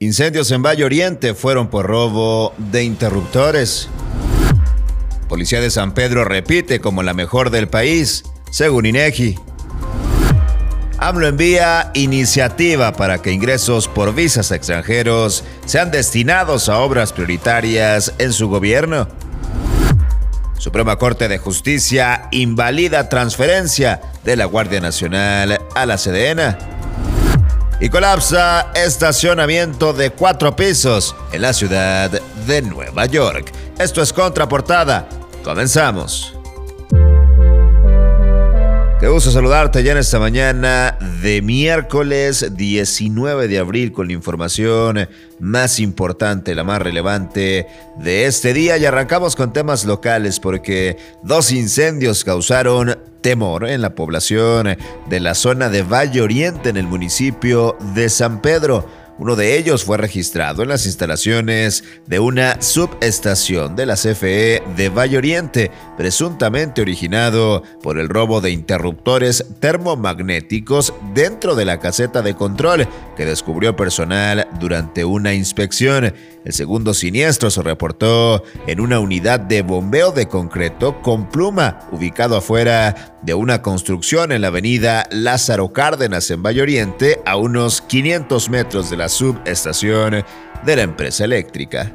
Incendios en Valle Oriente fueron por robo de interruptores. Policía de San Pedro repite como la mejor del país, según INEGI. AMLO envía iniciativa para que ingresos por visas extranjeros sean destinados a obras prioritarias en su gobierno. Suprema Corte de Justicia invalida transferencia de la Guardia Nacional a la Sedena y colapsa estacionamiento de cuatro pisos en la ciudad de Nueva York. Esto es Contraportada. Comenzamos. Gusto saludarte ya en esta mañana de miércoles 19 de abril con la información más importante, la más relevante de este día y arrancamos con temas locales porque dos incendios causaron temor en la población de la zona de Valle Oriente en el municipio de San Pedro. Uno de ellos fue registrado en las instalaciones de una subestación de la CFE de Valle Oriente, presuntamente originado por el robo de interruptores termomagnéticos dentro de la caseta de control que descubrió personal durante una inspección. El segundo siniestro se reportó en una unidad de bombeo de concreto con pluma, ubicado afuera de una construcción en la avenida Lázaro Cárdenas en Valle Oriente, a unos 500 metros de la subestación de la empresa eléctrica.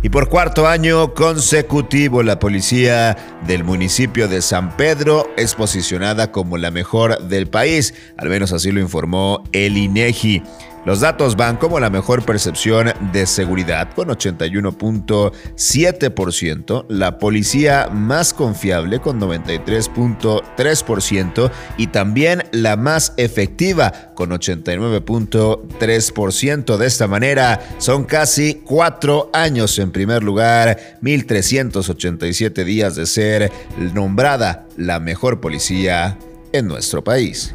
Y por cuarto año consecutivo, la policía del municipio de San Pedro es posicionada como la mejor del país, al menos así lo informó el INEGI. Los datos van como la mejor percepción de seguridad con 81.7%, la policía más confiable con 93.3% y también la más efectiva con 89.3%. De esta manera son casi cuatro años en primer lugar, 1.387 días de ser nombrada la mejor policía en nuestro país.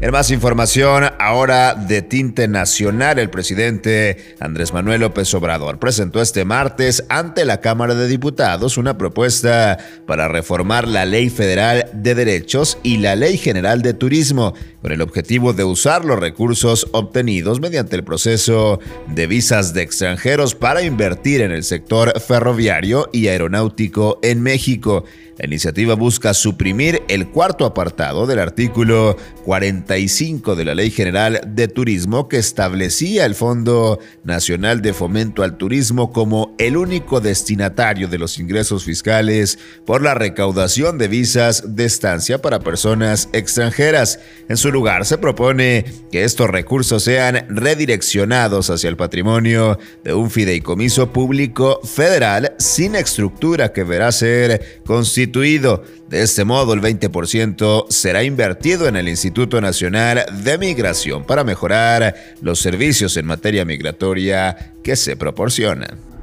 En más información, ahora de tinte nacional, el presidente Andrés Manuel López Obrador presentó este martes ante la Cámara de Diputados una propuesta para reformar la Ley Federal de Derechos y la Ley General de Turismo, con el objetivo de usar los recursos obtenidos mediante el proceso de visas de extranjeros para invertir en el sector ferroviario y aeronáutico en México. La iniciativa busca suprimir el cuarto apartado del artículo 45 de la Ley General de Turismo que establecía el Fondo Nacional de Fomento al Turismo como el único destinatario de los ingresos fiscales por la recaudación de visas de estancia para personas extranjeras. En su lugar, se propone que estos recursos sean redireccionados hacia el patrimonio de un fideicomiso público federal sin estructura que verá ser constituido de este modo, el 20% será invertido en el Instituto Nacional de Migración para mejorar los servicios en materia migratoria que se proporcionan.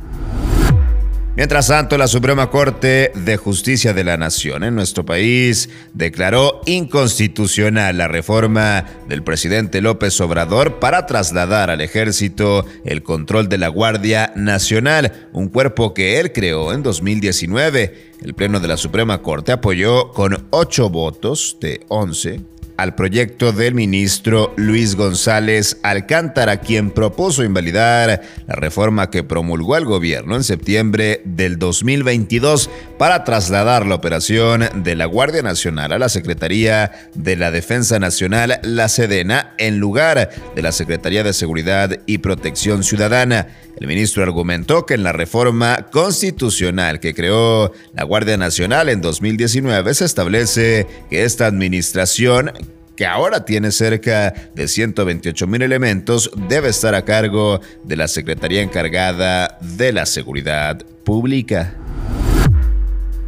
Mientras tanto, la Suprema Corte de Justicia de la Nación en nuestro país declaró inconstitucional la reforma del presidente López Obrador para trasladar al ejército el control de la Guardia Nacional, un cuerpo que él creó en 2019. El Pleno de la Suprema Corte apoyó con ocho votos de 11 al proyecto del ministro Luis González Alcántara, quien propuso invalidar la reforma que promulgó el gobierno en septiembre del 2022 para trasladar la operación de la Guardia Nacional a la Secretaría de la Defensa Nacional, la Sedena, en lugar de la Secretaría de Seguridad y Protección Ciudadana. El ministro argumentó que en la reforma constitucional que creó la Guardia Nacional en 2019 se establece que esta administración que ahora tiene cerca de 128 mil elementos, debe estar a cargo de la Secretaría encargada de la Seguridad Pública.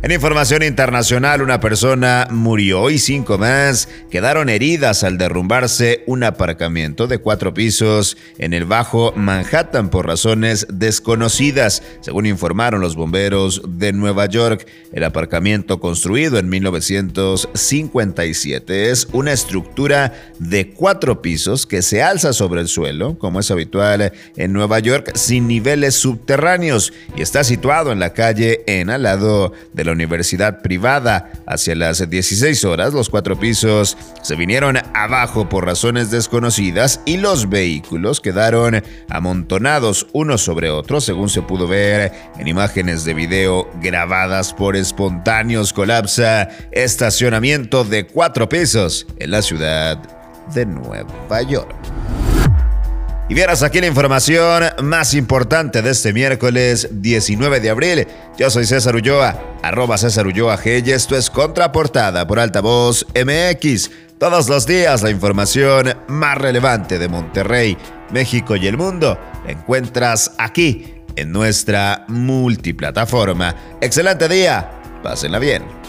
En información internacional, una persona murió y cinco más quedaron heridas al derrumbarse un aparcamiento de cuatro pisos en el Bajo Manhattan por razones desconocidas, según informaron los bomberos de Nueva York. El aparcamiento construido en 1957 es una estructura de cuatro pisos que se alza sobre el suelo, como es habitual en Nueva York, sin niveles subterráneos y está situado en la calle en al lado de la universidad privada. Hacia las 16 horas, los cuatro pisos se vinieron abajo por razones desconocidas y los vehículos quedaron amontonados unos sobre otros, según se pudo ver en imágenes de video grabadas por espontáneos. Colapsa estacionamiento de cuatro pisos en la ciudad de Nueva York. Y vieras aquí la información más importante de este miércoles 19 de abril. Yo soy César Ulloa, arroba César Ulloa G y esto es Contraportada por Altavoz MX. Todos los días la información más relevante de Monterrey, México y el mundo la encuentras aquí en nuestra multiplataforma. Excelente día, pásenla bien.